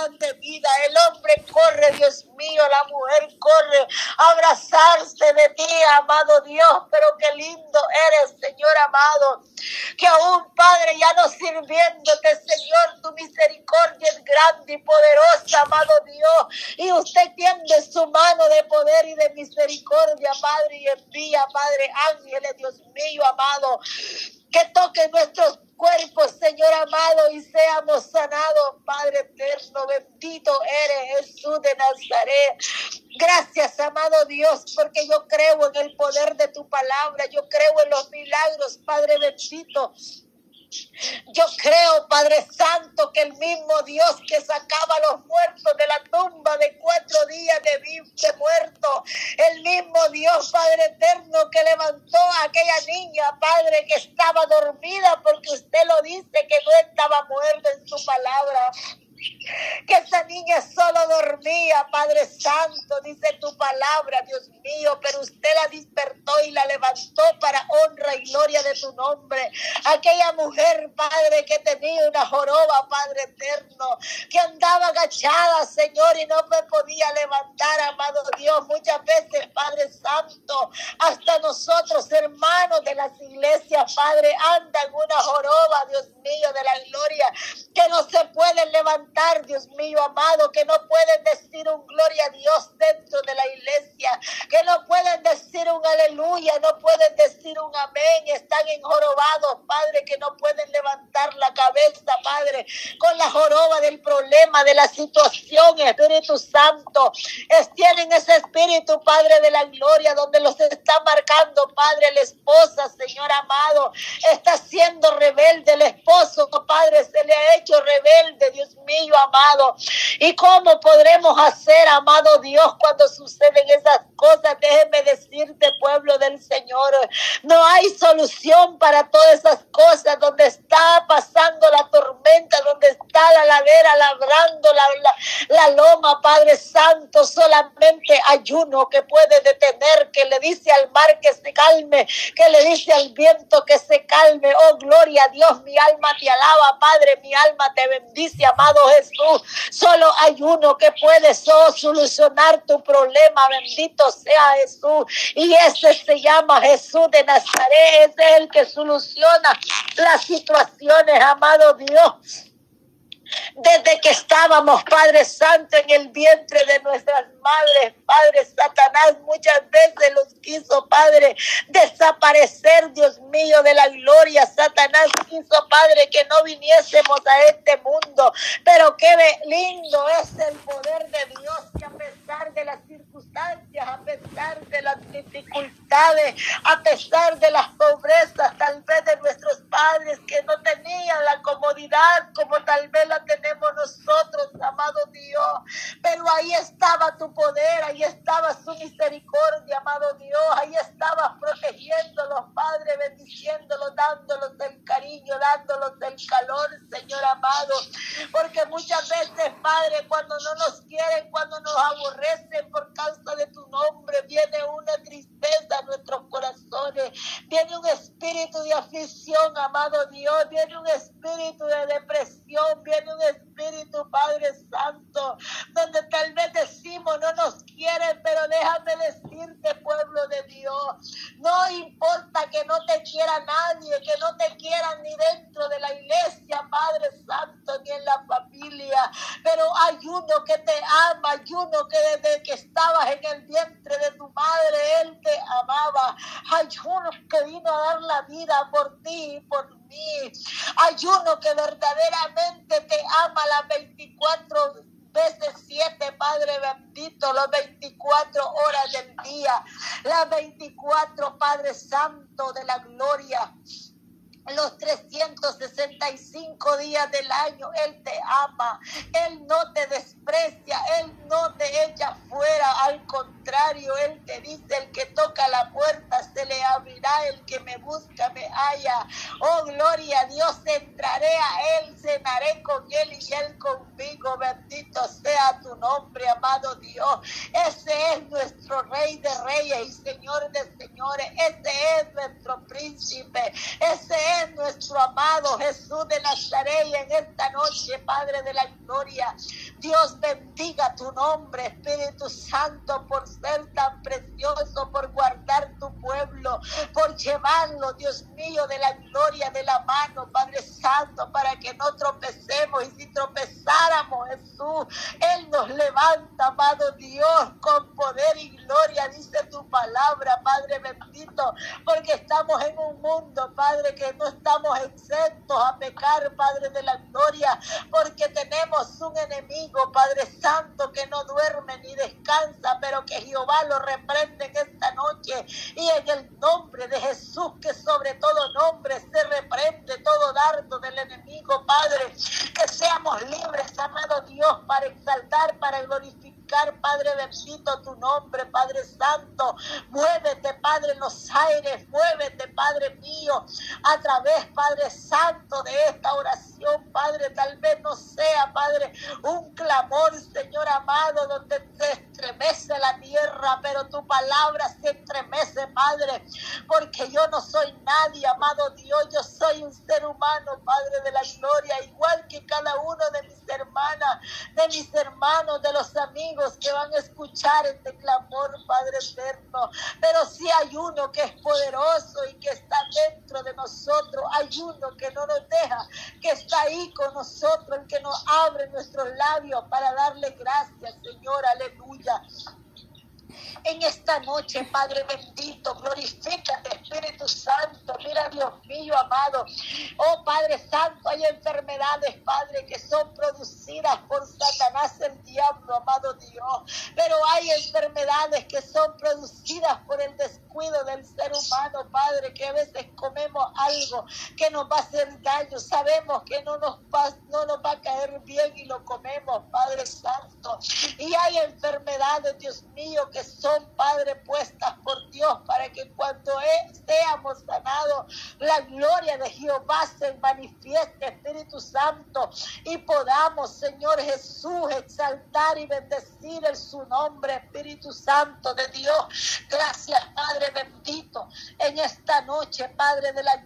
llenan de vida. El hombre corre, Dios mío, la mujer corre a abrazarse de ti, amado Dios. Pero qué lindo eres, Señor amado. Que aún, Padre, ya no sirviéndote, Señor, tu misericordia es grande y poderosa, amado Dios. Y usted tiende su mano de poder y de misericordia, Padre, y envía, Padre, ángeles, Dios mío, amado que toque nuestros cuerpos, Señor amado, y seamos sanados, Padre eterno, bendito eres Jesús de Nazaret. Gracias, amado Dios, porque yo creo en el poder de tu palabra, yo creo en los milagros, Padre bendito. Yo creo, Padre Santo, que el mismo Dios que sacaba a los muertos de la tumba de cuatro días de, de muerto, el mismo Dios, Padre eterno, que levantó a aquella niña, Padre, que estaba dormida, porque usted lo dice que no estaba muerta en su palabra que esa niña solo dormía, Padre Santo, dice tu palabra, Dios mío, pero usted la despertó y la levantó para honra y gloria de tu nombre. Aquella mujer, Padre, que tenía una joroba, Padre eterno, que andaba agachada, Señor, y no me podía levantar, amado Dios, muchas veces, Padre Santo, hasta nosotros, hermanos de las iglesias, Padre, andan una joroba, Dios mío, de la gloria, que no se pueden levantar Dios mío amado, que no pueden decir un gloria a Dios dentro de la iglesia, que no pueden decir un aleluya, no pueden decir un amén, están enjorobados, Padre, que no pueden levantar la cabeza, Padre, con la joroba del problema, de la situación, Espíritu Santo. Tienen ese espíritu, Padre de la gloria, donde los está marcando, Padre, la esposa, Señor amado, está siendo rebelde, el esposo, Padre, se le ha hecho rebelde, Dios mío amado. ¿Y cómo podremos hacer, amado Dios, cuando suceden esas cosas? Déjeme decirte, pueblo del Señor, no hay solución para todas esas cosas donde está pasando la tormenta, donde está la ladera labrando la, la, loma, Padre Santo, solamente ayuno que puede detener, que le dice al mar que se calme, que le dice al viento que se calme. Oh, gloria a Dios, mi alma te alaba, Padre, mi alma te bendice, amado Jesús. Solo hay uno que puede solucionar tu problema. Bendito sea Jesús. Y ese se llama Jesús de Nazaret. Ese es el que soluciona las amado Dios desde que estábamos, Padre Santo, en el vientre de nuestras madres, Padre Satanás, muchas veces los quiso, Padre, desaparecer, Dios mío, de la gloria. Satanás quiso, Padre, que no viniésemos a este mundo. Pero qué lindo es el poder de Dios que a pesar de las circunstancias, a pesar de las dificultades, a pesar de las pobrezas, tal vez de nuestros padres que no tenían la comodidad como tal vez la tenemos nosotros, amado Dios. Pero ahí estaba tu poder, ahí estaba su misericordia, amado Dios. Ahí estabas protegiéndolos, Padre, bendiciéndolos, dándolos el cariño, dándolos el calor, Señor amado. Porque muchas veces, Padre, cuando no nos quieren, cuando nos aborrecen por causa de tu nombre, viene una tristeza a nuestros corazones, viene un espíritu de aflicción, amado Dios, viene un espíritu de depresión, viene un espíritu, Padre Santo, donde tal vez decimos no nos quieren, pero déjame decirte, pueblo de Dios, no importa que no te quiera nadie, que no te quieran ni dentro de la iglesia, Padre Santo, ni en la familia, pero hay uno que te ama, hay uno que desde que estabas en el vientre de tu madre, Él te amaba, hay uno que vino a dar la vida por ti y por mí, hay uno que verdaderamente te ama las 24 veces 7, Padre bendito, las 24 horas del día, las 24, Padre Santo de la gloria los 365 días del año. Él te ama, Él no te desprecia, Él no te echa fuera. Al contrario, Él te dice, el que toca la puerta se le abrirá, el que me busca me halla. Oh, gloria a Dios, entraré a Él, cenaré con Él y Él conmigo. bendito sea tu nombre, amado Dios. Ese es nuestro Rey de Reyes y Señor de Señores. Ese es nuestro príncipe. Ese es nuestro amado Jesús de Nazaret. En esta noche, Padre de la gloria, Dios bendiga tu nombre, Espíritu Santo, por ser tan precioso, por guardar tu pueblo, por llevarlo, Dios mío, de la gloria de la mano, Padre Santo, para que no tropecemos. Y si tropezáramos, Jesús, Él nos levanta, amado Dios, con poder y gloria, dice tu palabra, Padre bendito, porque estamos en un mundo, Padre, que no estamos exentos a pecar, Padre de la gloria, porque tenemos un enemigo, Padre Santo, que no duerme ni descansa, pero que Jehová lo reprende en esta noche. Y en el nombre de Jesús, que sobre todo nombre se reprende todo dardo del enemigo, Padre, que seamos libres, amado Dios, para exaltar, para glorificar, Padre bendito, tu nombre, Padre Santo. Muévete, Padre, los aires, muévete, Padre mío, a través, Padre Santo, de esta oración, Padre, tal vez no sea, Padre, un clamor, Señor amado, donde se estremece la tierra, pero tu palabra se estremece, Padre, porque yo no soy nadie, amado Dios, yo soy un ser humano, Padre de la gloria, igual que cada uno de mis hermanas, de mis hermanos, de los amigos que van a escuchar este clamor, Padre eterno. Pero si hay uno que es poderoso y que está dentro de nosotros, hay uno que no nos deja, que está ahí con nosotros, el que nos abre nuestros labios para darle gracias, Señor, aleluya en esta noche, Padre bendito. Glorifícate, Espíritu Santo. Mira, Dios mío, amado. Oh, Padre Santo, hay enfermedades, Padre, que son producidas por Satanás, el diablo, amado Dios. Pero hay enfermedades que son producidas por el descuido del ser humano, Padre, que a veces comemos algo que nos va a hacer daño. Sabemos que no nos va, a caer bien y lo comemos, Padre Santo. Y hay enfermedades, Dios mío, que son, Padre, puestas por Dios para que cuando seamos sanados, la gloria de Jehová se manifieste, Espíritu Santo, y podamos, Señor Jesús, exaltar y bendecir nombre, Espíritu Santo de Dios. Gracias, Padre bendito, en esta noche, Padre de la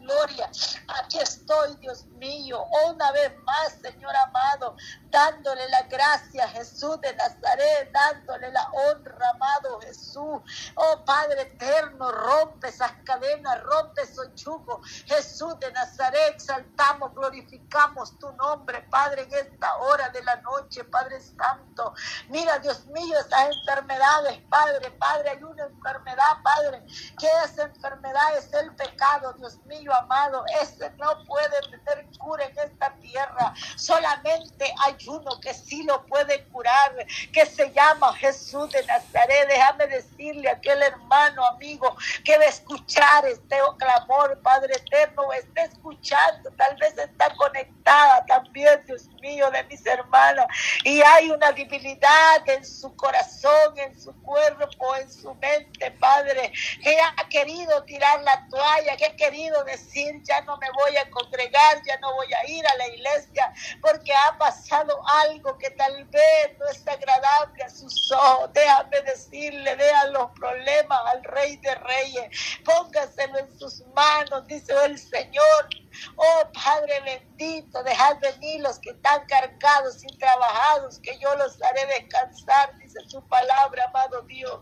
Señor amado, dándole la gracia Jesús de Nazaret, dándole la honra, amado Jesús. Oh Padre eterno, rompe esas cadenas, rompe esos chugos. Jesús de Nazaret, exaltamos, glorificamos tu nombre, Padre, en esta hora de la noche, Padre Santo. Mira, Dios mío, esas enfermedades, Padre, Padre, hay una enfermedad, Padre, que esa enfermedad es el pecado, Dios mío, amado. Ese no puede tener cura en esta tierra. Solamente hay uno que sí lo puede curar, que se llama Jesús de Nazaret. Déjame decirle a aquel hermano, amigo, que a escuchar este clamor, Padre eterno, está escuchando, tal vez está conectada también, Dios mío, de mis hermanas, y hay una debilidad en su corazón, en su cuerpo, en su mente, Padre, que ha querido tirar la toalla, que ha querido decir, ya no me voy a congregar, ya no voy a ir a la iglesia, porque ha pasado algo que tal vez no es agradable a sus ojos. Déjame decirle, vean los problemas al Rey de Reyes. Póngaselo en sus manos, dice el Señor. Oh Padre bendito, dejad venir los que están cargados y trabajados, que yo los haré descansar, dice su palabra, amado Dios.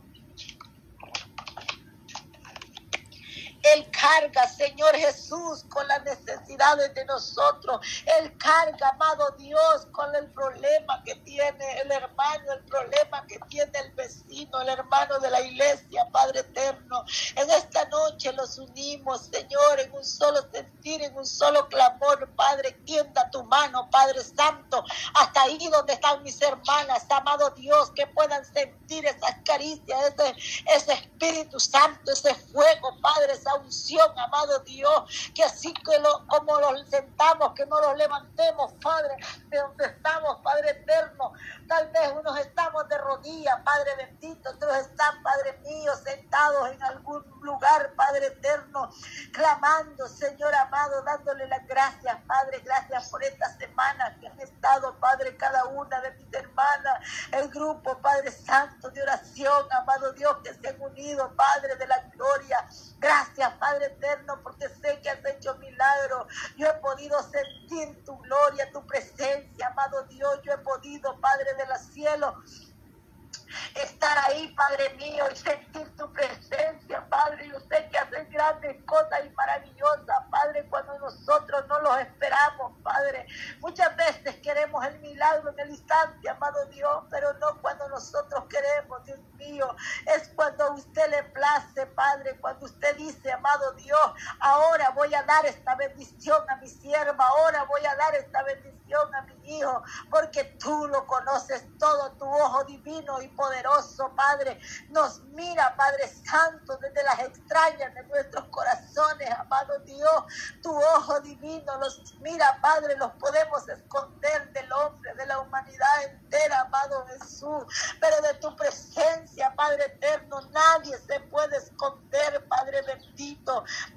Él carga, Señor Jesús, con las necesidades de nosotros. Él carga, amado Dios, con el problema que tiene el hermano, el problema que tiene el vecino, el hermano de la iglesia, Padre eterno. En esta noche los unimos, Señor, en un solo sentir, en un solo clamor. Padre, tienda tu mano, Padre Santo, hasta ahí donde están mis hermanas, amado Dios, que puedan sentir esas caricias, ese, ese Espíritu Santo, ese fuego, Padre Santo unción, amado Dios, que así que lo, como los sentamos, que no los levantemos, Padre, de donde estamos, Padre eterno. Tal vez unos estamos de rodillas, Padre bendito, otros están, Padre mío, sentados en algún lugar, Padre eterno, clamando, Señor amado, dándole las gracias, Padre, gracias por esta semana que han estado, Padre, cada una de mis el grupo, Padre Santo, de oración, amado Dios, que se han unido, Padre de la gloria. Gracias, Padre eterno, porque sé que has hecho milagro. Yo he podido sentir tu gloria, Padre mío, y porque tú lo conoces todo, tu ojo divino y poderoso, Padre, nos mira, Padre Santo, desde las extrañas de nuestros corazones, amado Dios, tu ojo divino los mira, Padre, los podemos esconder del hombre, de la humanidad entera, amado Jesús, pero de tu presencia, Padre eterno, nadie se puede esconder, Padre bendito,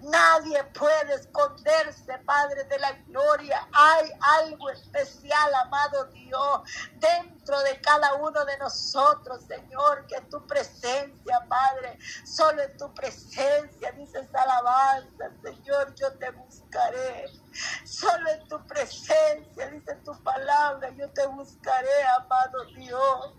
nadie puede esconderse, Padre de la gloria, hay algo especial, amado Dios, dentro de cada uno de nosotros, Señor, que tu presencia, Padre, solo en tu presencia, dices alabanza, Señor, yo te buscaré. Solo en tu presencia, dice tu palabra, yo te buscaré, amado Dios.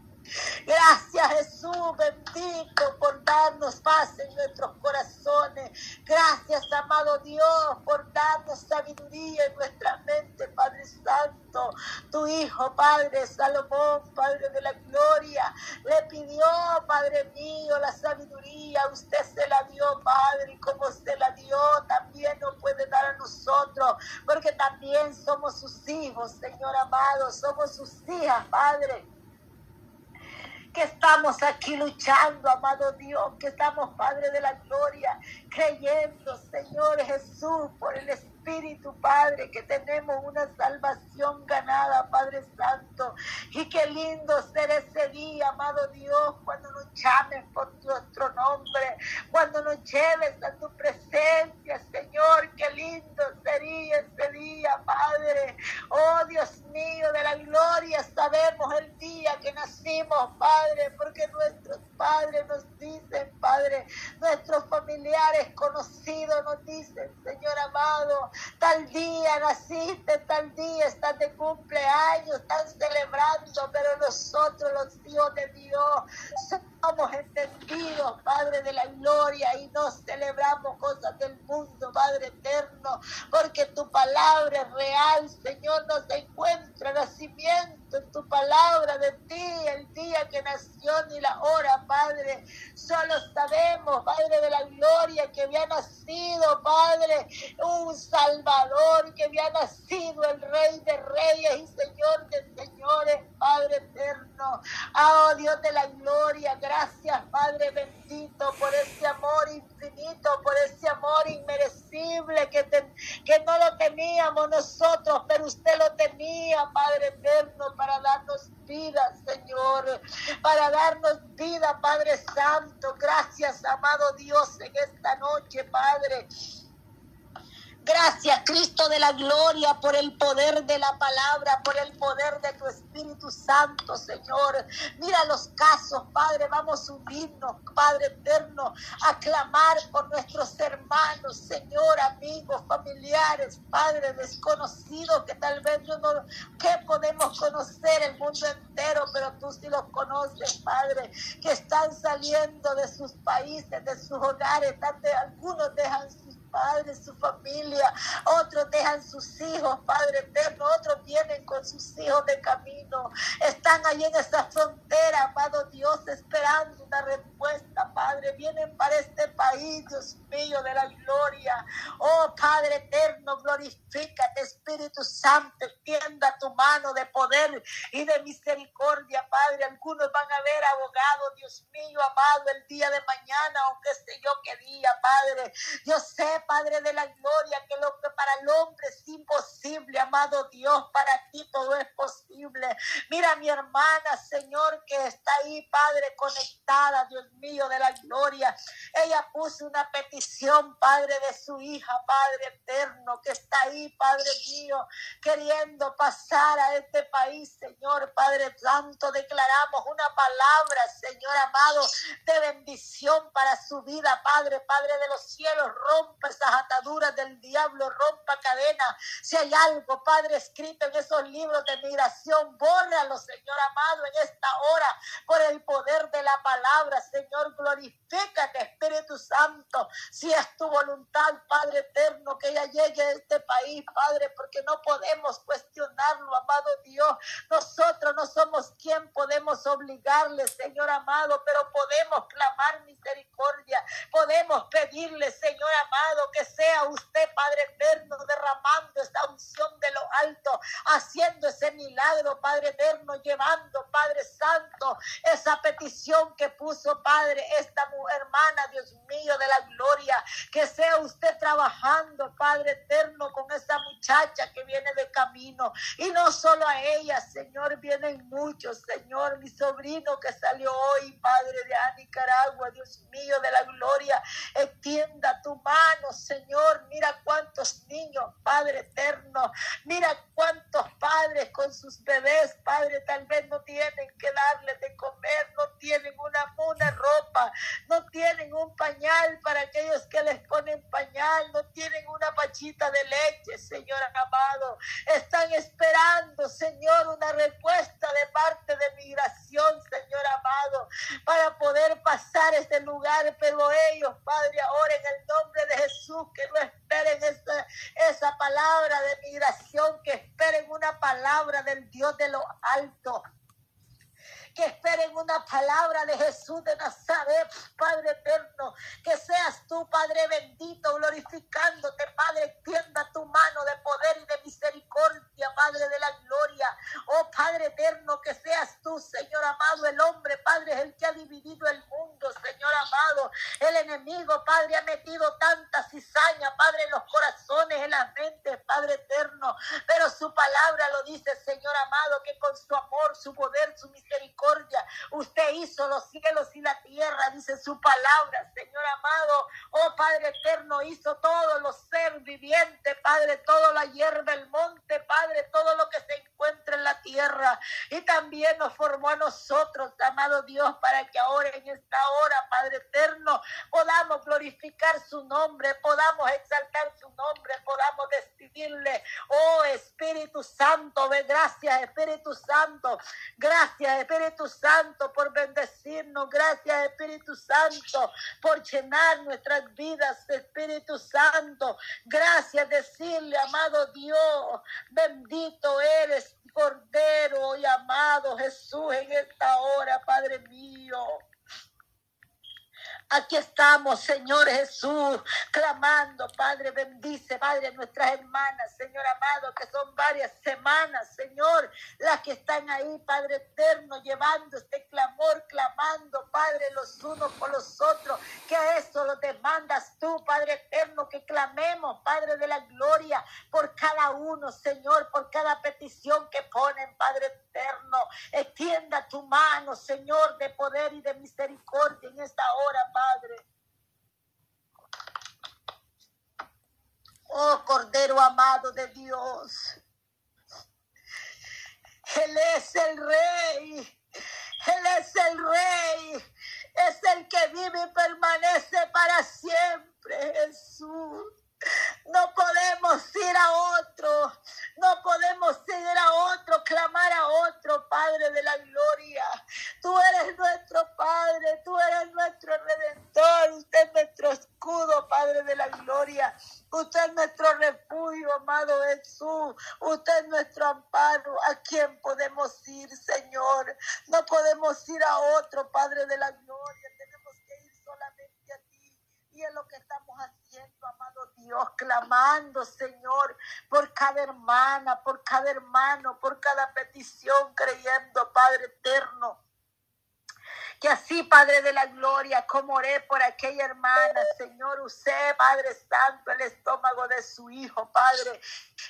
Gracias Jesús, bendito por darnos paz en nuestros corazones. Gracias, amado Dios, por darnos sabiduría en nuestra mente, Padre Santo. Tu Hijo, Padre Salomón, Padre de la Gloria, le pidió, Padre mío, la sabiduría. Usted se la dio, Padre, y como se la dio, también nos puede dar a nosotros, porque también somos sus hijos, Señor amado, somos sus hijas, Padre estamos aquí luchando, amado Dios, que estamos, Padre de la Gloria, creyendo, Señor Jesús, por el Espíritu, Padre, que tenemos una salvación ganada, Padre Santo. Y qué lindo ser ese día, amado Dios, cuando nos llames por nuestro nombre, cuando nos lleves a tu presencia, Señor, qué lindo sería ese día, Padre. Oh Dios mío, de la gloria, sabemos el día que nacimos, Padre, porque nuestros padres nos dicen, Padre, nuestros familiares conocidos nos dicen, Señor amado, tal día naciste, tal día estás de cumpleaños, están celebrando, pero nosotros los hijos de Dios somos entendidos, Padre de la gloria, y no celebramos cosas del mundo, Padre eterno, porque tu palabra es real, Señor, nos encuentra nacimiento en tu palabra de ti, el día que nació ni la hora, Padre. Solo sabemos, Padre de la gloria, que había nacido, Padre, un Salvador, que había nacido el Rey de Reyes y Señor de Señores, Padre eterno. Oh Dios de la gloria, gracias, Padre bendito, por ese amor infinito, por ese amor inmerecible que, que no lo teníamos nosotros, pero usted lo tenía, Padre eterno, para darnos vida, Señor, para darnos vida, Padre Santo. Gracias, amado Dios, en esta noche, Padre. Gracias, Cristo de la gloria, por el poder de la palabra, por el poder de tu Espíritu Santo, Señor. Mira los casos, Padre. Vamos a unirnos, Padre eterno, a clamar por nuestros hermanos, Señor, amigos, familiares, Padre desconocidos, que tal vez yo no, que podemos conocer el mundo entero, pero tú sí los conoces, Padre, que están saliendo de sus países, de sus hogares, algunos dejan sus padres, su familia, otros dejan sus hijos, Padre eterno, otros vienen con sus hijos de camino, están ahí en esa frontera, amado Dios, esperando una respuesta, Padre, vienen para este país, Dios mío, de la gloria. Oh Padre eterno, glorifícate, Espíritu Santo, extienda tu mano de poder y de misericordia, Padre. Algunos van a ver abogado, Dios mío, amado, el día de mañana, aunque sé yo qué día, Padre. Yo sé, Padre de la gloria, que lo que para el hombre es imposible, amado Dios, para ti todo es posible. Mira mi hermana, Señor, que está ahí, Padre, conectada, Dios mío, de la gloria. Ella puso una petición, Padre, de su hija, Padre eterno, que está ahí, Padre mío, queriendo pasar a este país, Señor, Padre Santo, declaramos una palabra, Señor amado, de bendición para su vida, Padre, Padre de los cielos, rompa esas ataduras del diablo, rompa cadenas. Si hay algo, Padre, escrito en esos libros de migración, bórralo, Señor amado, en esta hora, por el poder de la palabra, Señor, glorifícate, Espíritu Santo, si es tu voluntad, Padre eterno, que ella llegue a este país, Padre, porque no podemos cuestionarlo, amado Dios. Nosotros no somos quien podemos obligarle, Señor amado, pero podemos clamar misericordia, podemos pedirle, Señor amado, que sea usted, Padre eterno, derramando esta unción de lo alto, haciendo ese milagro, Padre eterno, llevando, Padre Santo, esa petición que puso, Padre, esta hermana, Dios mío, de la gloria, que sea usted trabajando, Padre eterno, con esa muchacha que viene de camino. Y no solo a ella, Señor, vienen muchos, Señor, mi sobrino que salió hoy, Padre de Nicaragua, Dios mío, de la gloria, extienda tu mano, Señor, mira cuántos niños, Padre eterno, mira cuántos padres con sus bebés, Padre, tal vez no tienen que darle de comer, no tienen una, una ropa, no tienen un para aquellos que les ponen pañal, no tienen una pachita de leche, Señor amado. Están esperando, Señor, una respuesta de parte de migración, Señor amado, para poder pasar este lugar, pero ellos, Padre, ahora en el nombre de Jesús, que no esperen esa, esa palabra de migración, que esperen una palabra del Dios de lo alto que esperen una palabra de Jesús de Nazaret, Padre eterno, que seas tú, Padre bendito, glorificándote, Padre, extienda tu mano de poder y de misericordia, Padre de la gloria. Oh Padre eterno, que seas tú, Señor amado, el hombre, Padre, es el que ha dividido el mundo, Señor amado. El enemigo, Padre, ha metido tanta cizaña, Padre, en los corazones, en las mentes, Padre eterno. Pero su palabra lo dice, Señor amado, que con su amor, su poder, su misericordia, Usted hizo los cielos y la tierra, dice su palabra, Señor amado. Oh Padre eterno, hizo todos los ser vivientes, Padre, toda la hierba del monte, Padre, todo lo que se encuentra en la tierra. Y también nos formó a nosotros, amado Dios, para que ahora en esta hora, Padre eterno, podamos glorificar su nombre, podamos exaltar su nombre, podamos decidirle, oh Espíritu Santo, gracias, Espíritu Santo, gracias, Espíritu Santo por bendecirnos. Gracias Espíritu Santo por llenar nuestras vidas, Espíritu Santo. Gracias decirle, amado Dios, bendito eres, Cordero y amado Jesús en esta hora, Padre mío. Aquí estamos, Señor Jesús, clamando, Padre, bendice, Padre, nuestras hermanas, Señor amado, que son varias semanas, Señor, las que están ahí, Padre eterno, llevando este clamor, clamando, Padre, los unos por los otros, que a eso lo demandas tú, Padre eterno, que clamemos, Padre de la gloria, por cada uno, Señor, por cada petición que ponen, Padre eterno. Extienda tu mano, Señor, de poder y de misericordia en esta hora, Padre. Oh Cordero amado de Dios. Él es el rey. Él es el rey. Es el que vive y permanece para siempre, Jesús. No podemos ir a otro, no podemos ir a otro, clamar a otro, Padre de la gloria. Tú eres nuestro Padre, tú eres nuestro redentor, usted es nuestro escudo, Padre de la gloria. Usted es nuestro refugio, amado Jesús. Usted es nuestro amparo. ¿A quién podemos ir, Señor? No podemos ir a otro, Padre de la gloria. Tenemos que ir solamente a ti. Y es lo que estamos haciendo, amado Dios, clamando, Señor, por cada hermana, por cada hermano, por cada petición, creyendo, Padre eterno Que así, Padre de la Gloria, como oré por aquella hermana, Señor, usé, Padre Santo, el estómago de su hijo, Padre,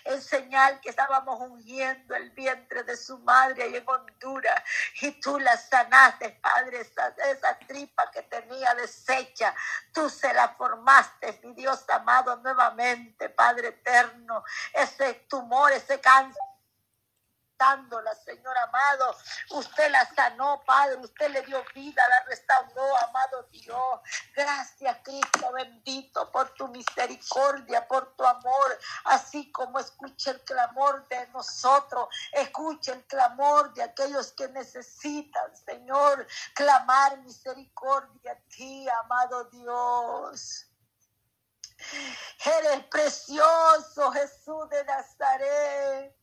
en señal que estábamos ungiendo el vientre de su madre ahí en Honduras. Y tú la sanaste, Padre, esa, esa tripa que tenía deshecha. Tú se la formaste, mi Dios amado, nuevamente, Padre eterno. Ese tumor, ese cáncer la Señor amado. Usted la sanó, Padre. Usted le dio vida, la restauró, amado Dios. Gracias, Cristo bendito, por tu misericordia, por tu amor. Así como escucha el clamor de nosotros, escucha el clamor de aquellos que necesitan, Señor, clamar misericordia a ti, amado Dios. Eres precioso, Jesús de Nazaret.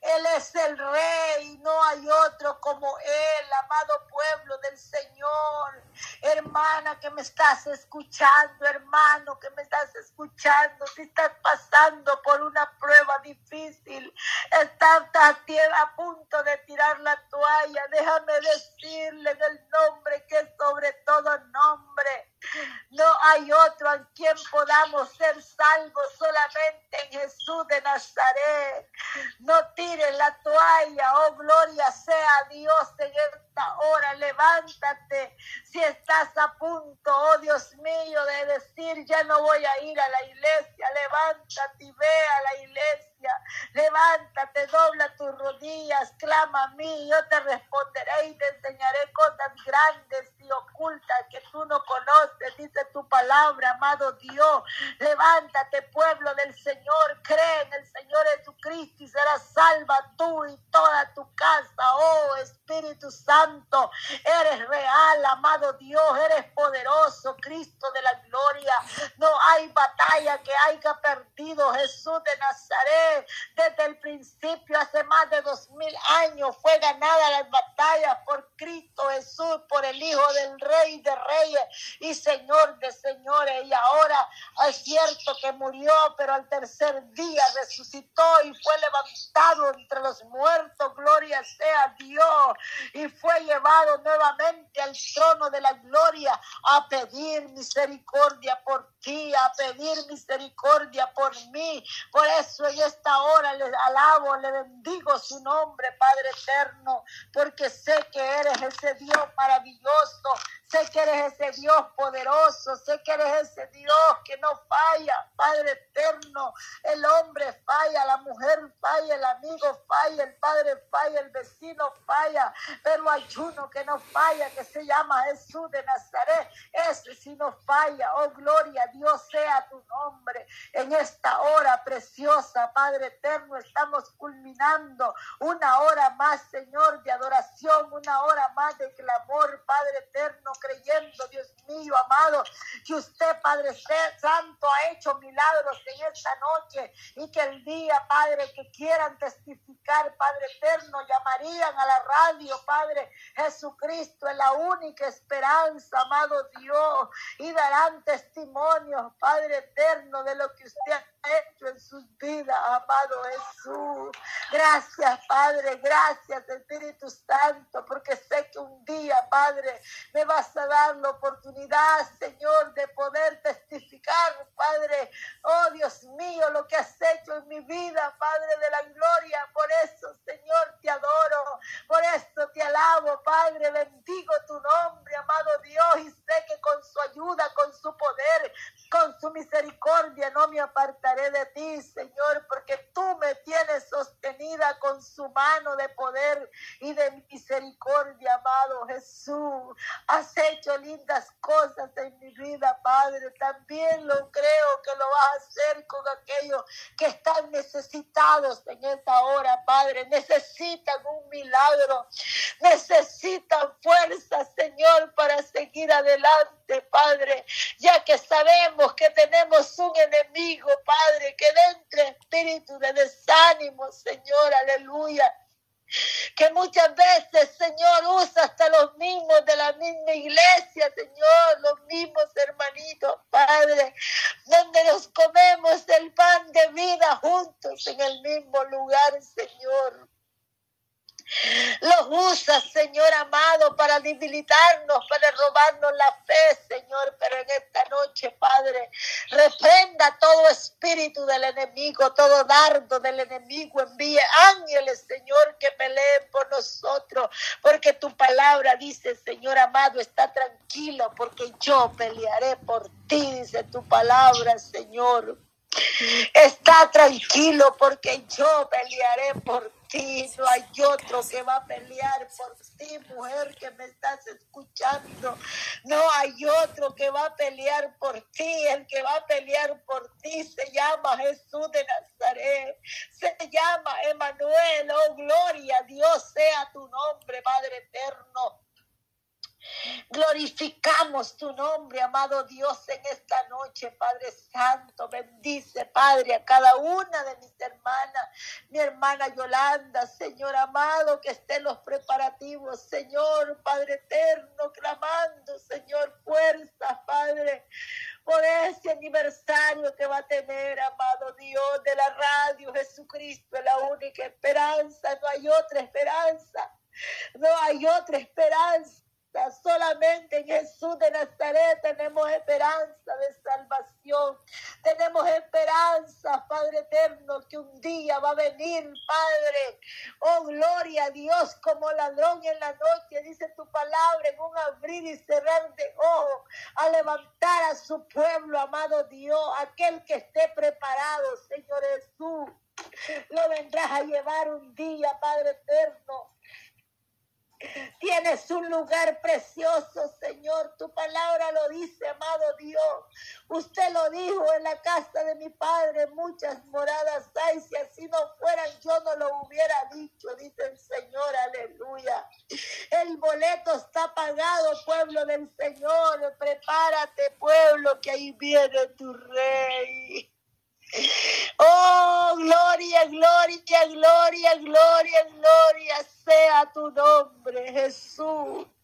Él es el rey, no hay otro como Él, amado pueblo del Señor. Hermana que me estás escuchando, hermano que me estás escuchando, si estás pasando por una prueba difícil, estás a punto de tirar la toalla, déjame decirle del nombre que es sobre todo nombre. No hay otro en quien podamos ser salvos, solamente en Jesús de Nazaret. No tires la toalla, oh gloria sea Dios en esta hora. Levántate si estás a punto, oh Dios mío, de decir ya no voy a ir a la iglesia. Levántate y ve a la iglesia. Levántate, dobla tus rodillas, clama a mí, yo te responderé y te enseñaré cosas grandes y ocultas que tú no conoces, dice tu palabra, amado Dios. Levántate, pueblo del Señor, cree en el Señor Jesucristo y serás salva tú y toda tu casa, oh Espíritu Santo. Eres real, amado Dios, eres poderoso, Cristo de la gloria. No hay batalla que haya perdido Jesús de Nazaret. Desde el principio, hace más de dos mil años, fue ganada las batallas por Cristo Jesús, por el Hijo del Rey de Reyes y Señor de Señores. Y ahora es cierto que murió, pero al tercer día resucitó y fue levantado entre los muertos. Gloria sea Dios. Y fue llevado nuevamente al trono de la gloria a pedir misericordia por ti, a pedir misericordia por mí. Por eso en esta hora le alabo, le bendigo su nombre, Padre eterno, porque sé que eres ese Dios maravilloso, Sé que eres ese Dios poderoso, sé que eres ese Dios que no falla, Padre eterno. El hombre falla, la mujer falla, el amigo falla, el padre falla, el vecino falla, pero hay uno que no falla, que se llama Jesús de Nazaret. Ese sí no falla. Oh, gloria Dios sea tu nombre. En esta hora preciosa, Padre eterno, estamos culminando una hora más, Señor, de adoración, una hora más de clamor, Padre eterno creyendo, Dios mío, amado, que usted, Padre Santo, ha hecho milagros en esta noche y que el día, Padre, que quieran testificar, Padre eterno, llamarían a la radio, Padre Jesucristo, es la única esperanza, amado Dios, y darán testimonio, Padre eterno, de lo que usted ha hecho en sus vidas, amado Jesús. Gracias, Padre, gracias, Espíritu Santo, porque sé que un día, Padre, me vas a dar la oportunidad, Señor, de poder testificar, Padre, oh Dios mío, lo que has hecho en mi vida, Padre de la gloria. Por eso, Señor, te adoro, por eso te alabo, Padre, bendigo tu nombre, amado Dios, y sé que con su ayuda, con su poder, con su misericordia, no me apartaré de ti, Señor, porque tú me tienes sostenida con su mano de poder y de misericordia, amado Jesús hecho lindas cosas en mi vida, Padre. También lo creo que lo vas a hacer con aquellos que están necesitados en esta hora, Padre. Necesitan un milagro. Necesitan fuerza, Señor, para seguir adelante, Padre. Ya que sabemos que tenemos un enemigo, Padre, que dentro espíritu de desánimo, Señor, aleluya que muchas veces, Señor, usa hasta los mismos de la misma iglesia, Señor, los mismos hermanitos, Padre, donde nos comemos el pan de vida juntos en el mismo lugar, Señor. Los usa, Señor amado, para debilitarnos, para robarnos la fe, Señor. Pero en esta noche, Padre, reprenda todo espíritu del enemigo, todo dardo del enemigo. Envíe ángeles, Señor, que peleen por nosotros, porque tu palabra dice, Señor amado, está tranquilo, porque yo pelearé por ti, dice tu palabra, Señor. Está tranquilo porque yo pelearé por ti. No hay otro que va a pelear por ti, mujer que me estás escuchando. No hay otro que va a pelear por ti. El que va a pelear por ti se llama Jesús de Nazaret. Se llama Emanuel. Oh, gloria. Dios sea tu nombre, Padre eterno. Glorificamos tu nombre, amado Dios, en esta noche, Padre Santo. Bendice, Padre, a cada una de mis hermanas, mi hermana Yolanda, Señor amado, que esté en los preparativos, Señor, Padre eterno, clamando, Señor, fuerza, Padre por ese aniversario que va a tener, amado Dios, de la radio Jesucristo, la única esperanza, no hay otra esperanza, no hay otra Solamente en Jesús de Nazaret tenemos esperanza de salvación. Tenemos esperanza, Padre eterno, que un día va a venir, Padre. Oh, gloria a Dios como ladrón en la noche, dice tu palabra, en un abrir y cerrar de ojos, a levantar a su pueblo, amado Dios, aquel que esté preparado, Señor Jesús. Lo vendrás a llevar un día, Padre eterno Tienes un lugar precioso, Señor. Tu palabra lo dice, amado Dios. Usted lo dijo en la casa de mi Padre. Muchas moradas hay. Si así no fueran, yo no lo hubiera dicho, dice el Señor. Aleluya. El boleto está pagado, pueblo del Señor. Prepárate, pueblo, que ahí viene tu rey. Oh, gloria, gloria, gloria, gloria, gloria sea tu nombre, Jesús.